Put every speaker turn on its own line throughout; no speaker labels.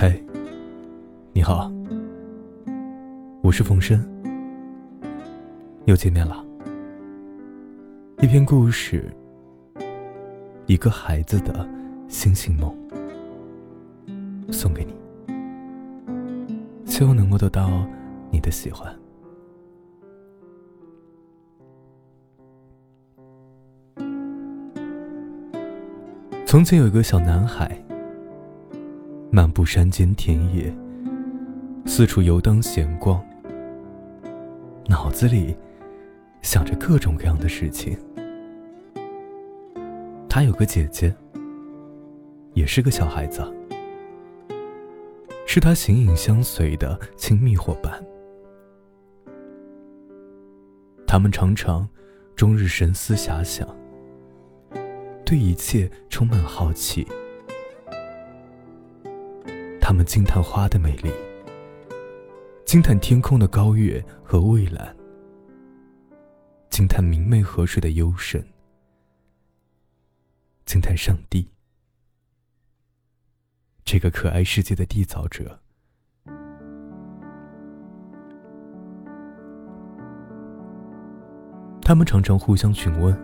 嗨，你好，我是冯生，又见面了。一篇故事，一个孩子的星星梦，送给你，希望能够得到你的喜欢。从前有一个小男孩，漫步山间田野，四处游荡闲逛，脑子里想着各种各样的事情。他有个姐姐，也是个小孩子，是他形影相随的亲密伙伴。他们常常终日神思遐想。对一切充满好奇，他们惊叹花的美丽，惊叹天空的高远和蔚蓝，惊叹明媚河水的幽深，惊叹上帝这个可爱世界的缔造者。他们常常互相询问：“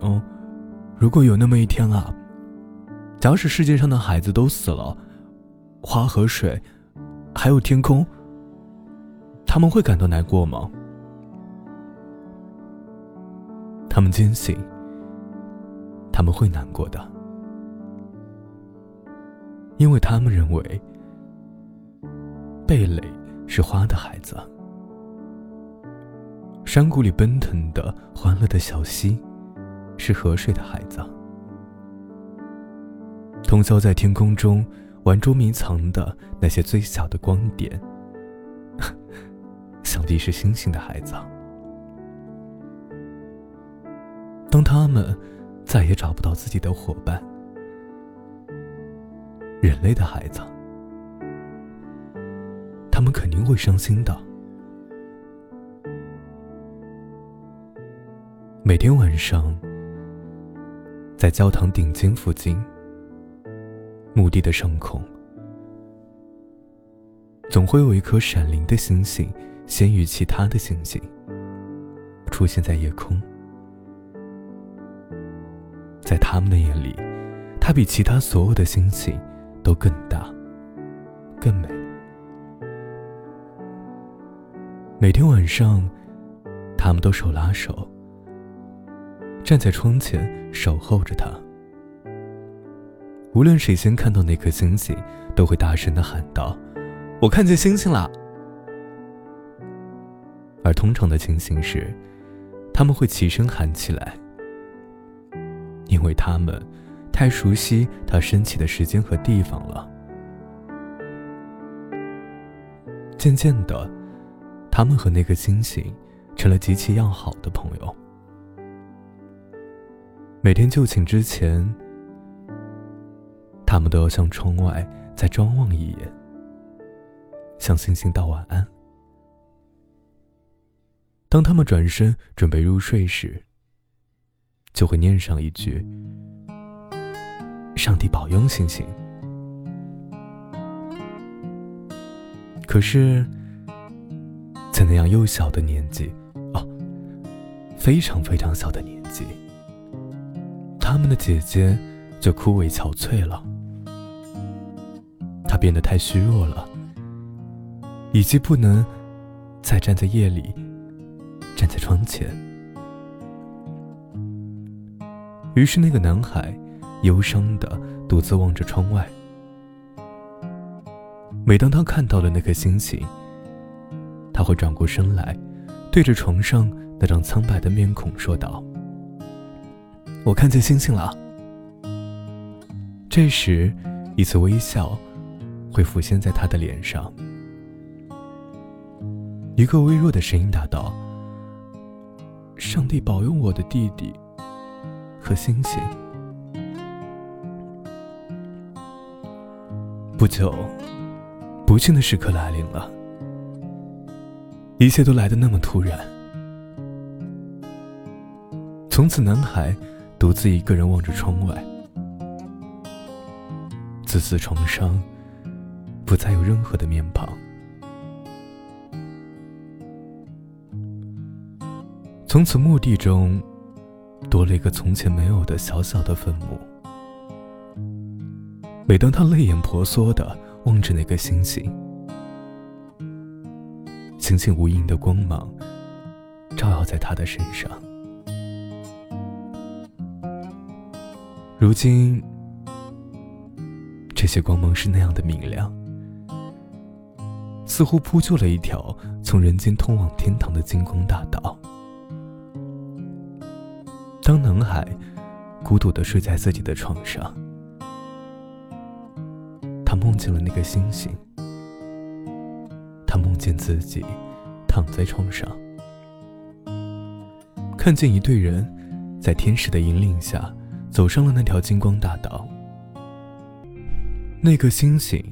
哦。”如果有那么一天啊，假使世界上的孩子都死了，花和水，还有天空，他们会感到难过吗？他们坚信，他们会难过的，因为他们认为，蓓蕾是花的孩子，山谷里奔腾的欢乐的小溪。是河水的孩子，通宵在天空中玩捉迷藏的那些最小的光点，想必是星星的孩子。当他们再也找不到自己的伙伴，人类的孩子，他们肯定会伤心的。每天晚上。在教堂顶尖附近，墓地的上空，总会有一颗闪灵的星星，先于其他的星星出现在夜空。在他们的眼里，它比其他所有的星星都更大、更美。每天晚上，他们都手拉手。站在窗前守候着他。无论谁先看到那颗星星，都会大声的喊道：“我看见星星了。”而通常的情形是，他们会齐声喊起来，因为他们太熟悉它升起的时间和地方了。渐渐的，他们和那颗星星成了极其要好的朋友。每天就寝之前，他们都要向窗外再张望一眼，向星星道晚安。当他们转身准备入睡时，就会念上一句：“上帝保佑星星。”可是，在那样幼小的年纪，哦，非常非常小的年纪。他们的姐姐就枯萎憔悴了，变得太虚弱了，以及不能再站在夜里，站在窗前。于是，那个男孩忧伤的独自望着窗外。每当他看到了那颗星星，他会转过身来，对着床上那张苍白的面孔说道。我看见星星了。这时，一次微笑会浮现在他的脸上。一个微弱的声音答道：“上帝保佑我的弟弟和星星。”不久，不幸的时刻来临了。一切都来得那么突然。从此，男孩。独自一个人望着窗外，自此重生不再有任何的面庞。从此，墓地中多了一个从前没有的小小的坟墓。每当他泪眼婆娑的望着那个星星，星星无垠的光芒照耀在他的身上。如今，这些光芒是那样的明亮，似乎铺就了一条从人间通往天堂的金光大道。当南海孤独的睡在自己的床上，他梦见了那个星星，他梦见自己躺在床上，看见一队人在天使的引领下。走上了那条金光大道，那个星星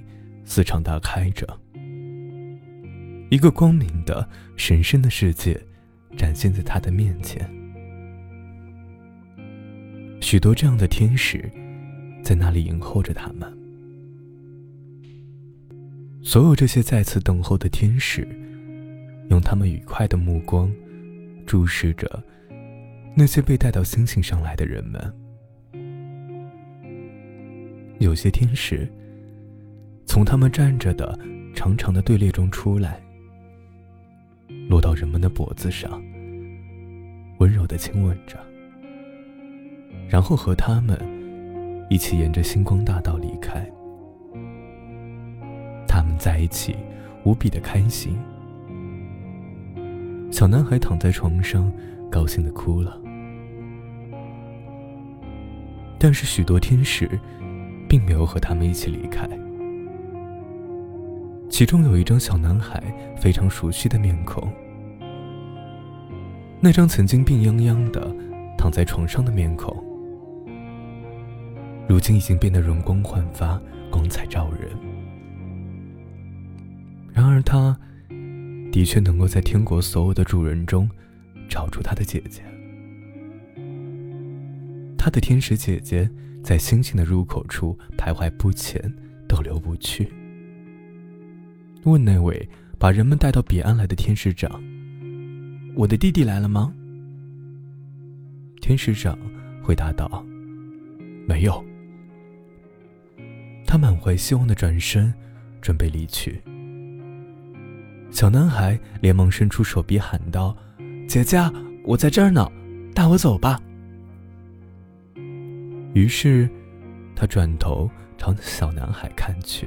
四常大开着，一个光明的、神圣的世界展现在他的面前。许多这样的天使在那里迎候着他们。所有这些在此等候的天使，用他们愉快的目光注视着那些被带到星星上来的人们。有些天使从他们站着的长长的队列中出来，落到人们的脖子上，温柔的亲吻着，然后和他们一起沿着星光大道离开。他们在一起无比的开心。小男孩躺在床上，高兴的哭了。但是许多天使。并没有和他们一起离开。其中有一张小男孩非常熟悉的面孔，那张曾经病殃殃的躺在床上的面孔，如今已经变得容光焕发、光彩照人。然而，他的确能够在天国所有的主人中找出他的姐姐，他的天使姐姐。在星星的入口处徘徊不前，逗留不去。问那位把人们带到彼岸来的天使长：“我的弟弟来了吗？”天使长回答道：“没有。”他满怀希望的转身，准备离去。小男孩连忙伸出手臂喊道：“姐姐，我在这儿呢，带我走吧。”于是，他转头朝小男孩看去，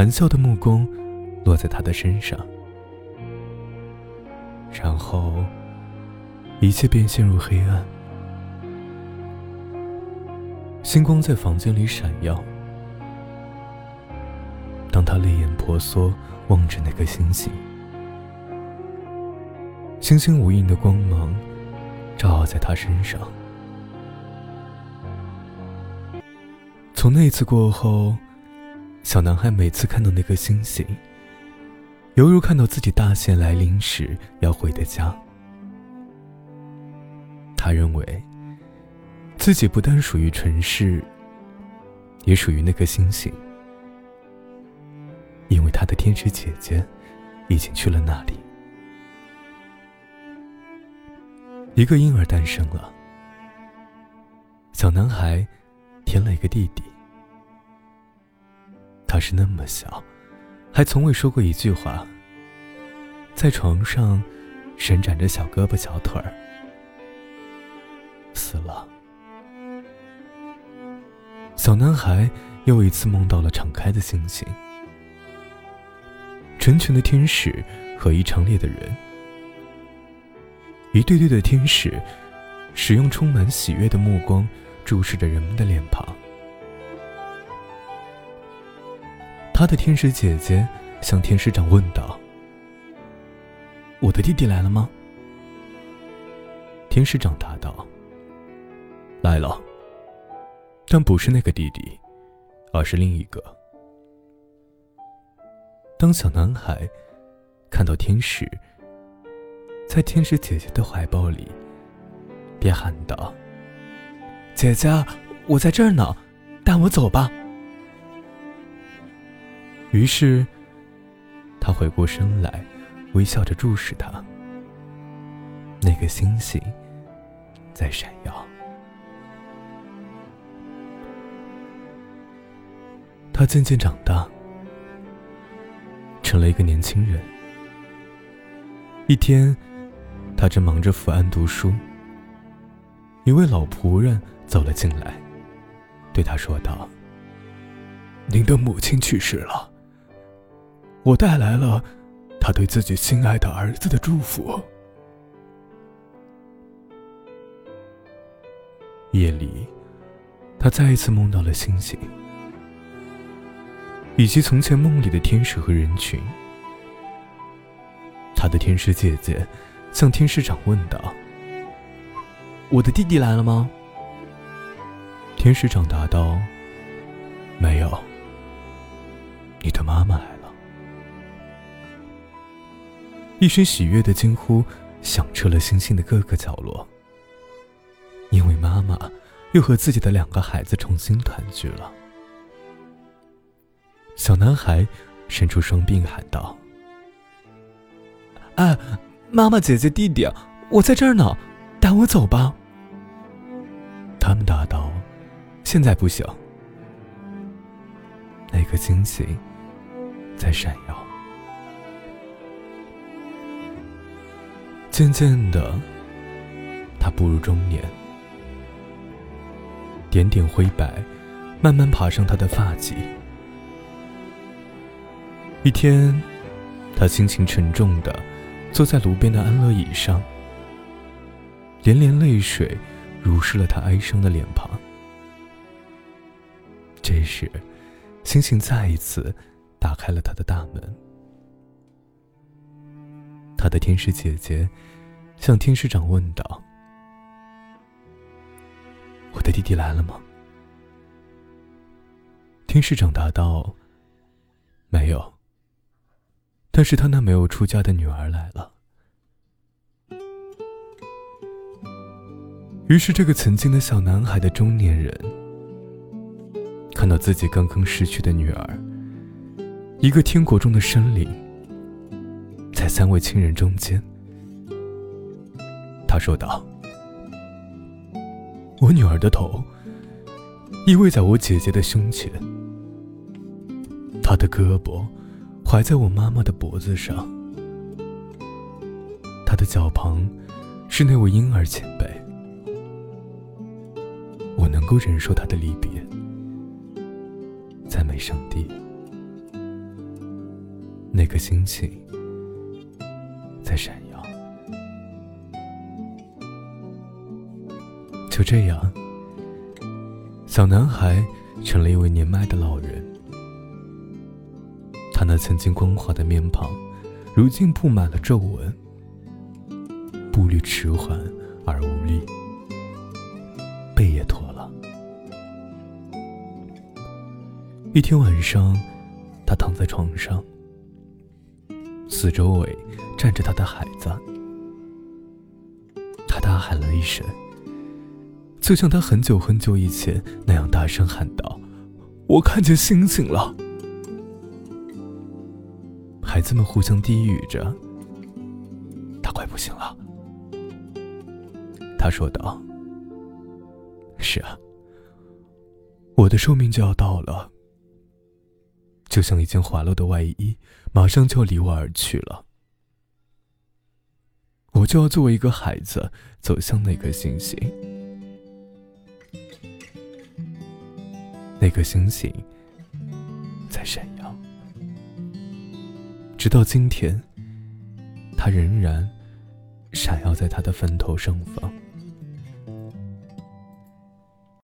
含笑的目光落在他的身上，然后一切便陷入黑暗。星光在房间里闪耀。当他泪眼婆娑望着那颗星星，星星无垠的光芒照耀在他身上。从那次过后，小男孩每次看到那颗星星，犹如看到自己大限来临时要回的家。他认为，自己不但属于尘世，也属于那颗星星，因为他的天使姐姐已经去了那里。一个婴儿诞生了，小男孩添了一个弟弟。他是那么小，还从未说过一句话。在床上伸展着小胳膊小腿儿，死了。小男孩又一次梦到了敞开的星星，成群的天使和一长列的人，一对对的天使，使用充满喜悦的目光注视着人们的脸庞。他的天使姐姐向天使长问道：“我的弟弟来了吗？”天使长答道：“来了，但不是那个弟弟，而是另一个。”当小男孩看到天使在天使姐姐的怀抱里，便喊道：“姐姐，我在这儿呢，带我走吧。”于是，他回过身来，微笑着注视他。那个星星在闪耀。他渐渐长大，成了一个年轻人。一天，他正忙着伏案读书，一位老仆人走了进来，对他说道：“您的母亲去世了，我带来了他对自己心爱的儿子的祝福。”夜里，他再一次梦到了星星。以及从前梦里的天使和人群，他的天使姐姐向天使长问道：“我的弟弟来了吗？”天使长答道：“没有，你的妈妈来了一声喜悦的惊呼响彻了星星的各个角落，因为妈妈又和自己的两个孩子重新团聚了。小男孩伸出双臂喊道：“哎，妈妈、姐姐、弟弟，我在这儿呢，带我走吧。”他们答道：“现在不行。”那颗星星在闪耀。渐渐的，他步入中年，点点灰白慢慢爬上他的发髻。一天，他心情沉重的坐在炉边的安乐椅上，连连泪水濡湿了他哀伤的脸庞。这时，星星再一次打开了他的大门。他的天使姐姐向天使长问道：“我的弟弟来了吗？”天使长答道：“没有。”但是他那没有出家的女儿来了。于是，这个曾经的小男孩的中年人，看到自己刚刚失去的女儿，一个天国中的生灵，三位亲人中间，他说道：“我女儿的头依偎在我姐姐的胸前，她的胳膊。”怀在我妈妈的脖子上，她的脚旁是那位婴儿前辈。我能够忍受他的离别，赞美上帝。那颗星星在闪耀。就这样，小男孩成了一位年迈的老人。他那曾经光滑的面庞，如今布满了皱纹，步履迟缓而无力，背也驼了。一天晚上，他躺在床上，四周围站着他的孩子。他大喊了一声，就像他很久很久以前那样大声喊道：“我看见星星了。”孩子们互相低语着：“他快不行了。”他说道：“是啊，我的寿命就要到了，就像一件滑落的外衣，马上就要离我而去了。我就要作为一个孩子走向那颗星星，那颗星星在闪耀。”直到今天，它仍然闪耀在他的坟头上方。